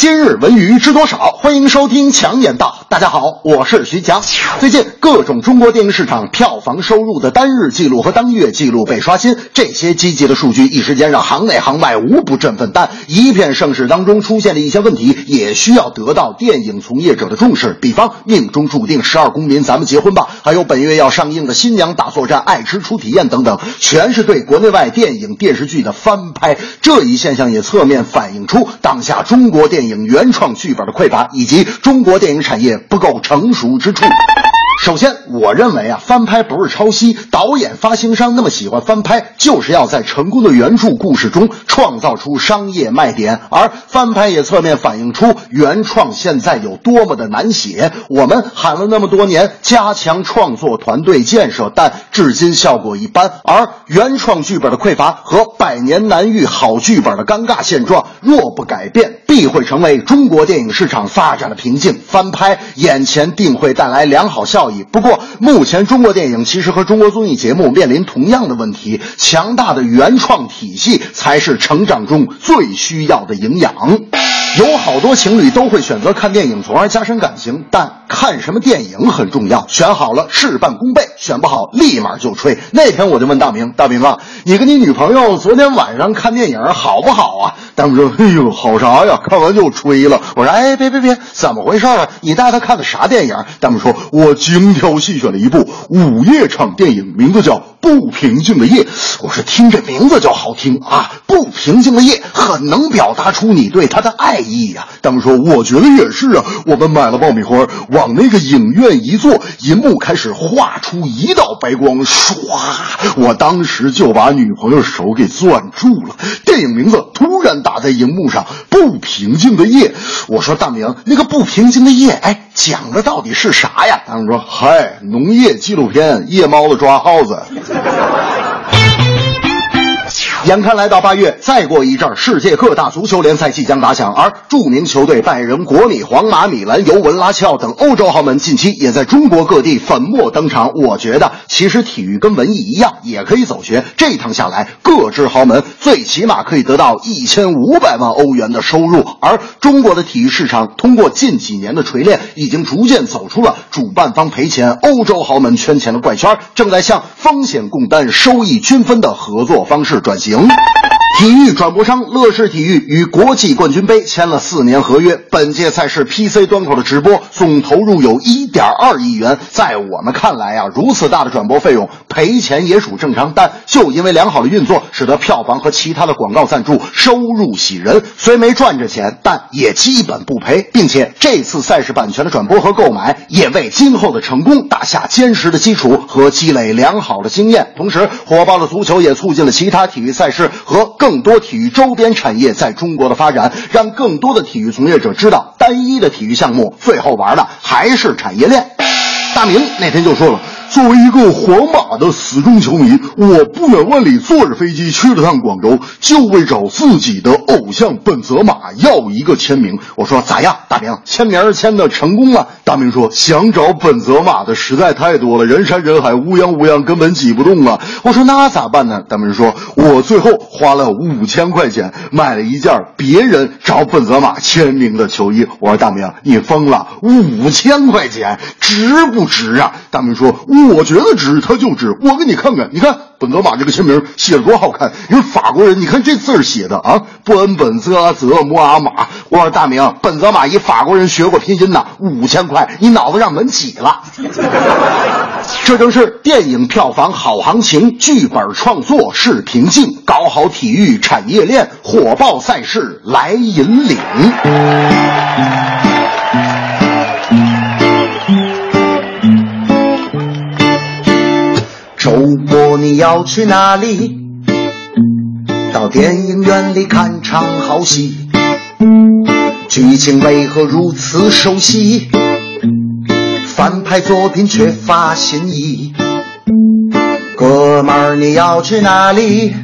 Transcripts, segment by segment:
今日文娱知多少？欢迎收听强言道。大家好，我是徐强。最近各种中国电影市场票房收入的单日记录和当月记录被刷新，这些积极的数据一时间让行内行外无不振奋。但一片盛世当中出现的一些问题，也需要得到电影从业者的重视。比方命中注定、十二公民、咱们结婚吧，还有本月要上映的新娘大作战、爱吃初体验等等，全是对国内外电影电视剧的翻拍。这一现象也侧面反映出当下中国电影。原创剧本的匮乏，以及中国电影产业不够成熟之处。首先，我认为啊，翻拍不是抄袭。导演、发行商那么喜欢翻拍，就是要在成功的原著故事中创造出商业卖点。而翻拍也侧面反映出原创现在有多么的难写。我们喊了那么多年加强创作团队建设，但至今效果一般。而原创剧本的匮乏和百年难遇好剧本的尴尬现状，若不改变，必会成为中国电影市场发展的瓶颈。翻拍眼前定会带来良好效不过，目前中国电影其实和中国综艺节目面临同样的问题：强大的原创体系才是成长中最需要的营养。有好多情侣都会选择看电影，从而加深感情。但看什么电影很重要，选好了事半功倍，选不好立马就吹。那天我就问大明：“大明啊，你跟你女朋友昨天晚上看电影好不好啊？”大明说：“哎呦，好啥呀？看完就吹了。”我说：“哎，别别别，怎么回事啊？你带她看的啥电影？”大明说：“我精挑细选了一部午夜场电影，名字叫《不平静的夜》。”我说：“听这名字就好听啊，《不平静的夜》很能表达出你对他的爱。”意呀，他们说，我觉得也是啊。我们买了爆米花，往那个影院一坐，银幕开始画出一道白光，唰！我当时就把女朋友手给攥住了。电影名字突然打在荧幕上，《不平静的夜》。我说大明，那个不平静的夜，哎，讲的到底是啥呀？他们说，嗨，农业纪录片，夜猫子抓耗子。眼看来到八月，再过一阵，世界各大足球联赛即将打响，而著名球队拜仁、国米、皇马、米兰、尤文、拉齐奥等欧洲豪门近期也在中国各地粉墨登场。我觉得，其实体育跟文艺一样，也可以走学。这趟下来，各支豪门最起码可以得到一千五百万欧元的收入。而中国的体育市场，通过近几年的锤炼，已经逐渐走出了主办方赔钱、欧洲豪门圈钱的怪圈，正在向风险共担、收益均分的合作方式转型。行。体育转播商乐视体育与国际冠军杯签了四年合约，本届赛事 PC 端口的直播总投入有一点二亿元。在我们看来啊，如此大的转播费用赔钱也属正常。但就因为良好的运作，使得票房和其他的广告赞助收入喜人，虽没赚着钱，但也基本不赔。并且这次赛事版权的转播和购买，也为今后的成功打下坚实的基础和积累良好的经验。同时，火爆的足球也促进了其他体育赛事和更。多体育周边产业在中国的发展，让更多的体育从业者知道，单一的体育项目最后玩的还是产业链。大明那天就说了。作为一个皇马的死忠球迷，我不远万里坐着飞机去了趟广州，就为找自己的偶像本泽马要一个签名。我说咋样，大明签名签的成功了？大明说想找本泽马的实在太多了，人山人海，乌泱乌泱，根本挤不动啊。我说那咋办呢？大明说，我最后花了五千块钱买了一件别人找本泽马签名的球衣。我说大明，你疯了？五千块钱值不值啊？大明说。我觉得值，他就值。我给你看看，你看本泽马这个签名写的多好看。因为法国人，你看这字写的啊，不恩本泽泽摩阿马。我说大明，本泽马一法国人学过拼音呢，五千块，你脑子让门挤了。这正是电影票房好行情，剧本创作是瓶颈，搞好体育产业链，火爆赛事来引领。要去哪里？到电影院里看场好戏，剧情为何如此熟悉？翻拍作品缺乏新意。哥们儿你要去哪里？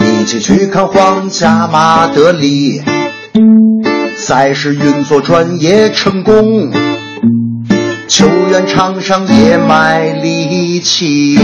一起去看皇家马德里。赛事运作专业成功，球员场上也卖力气。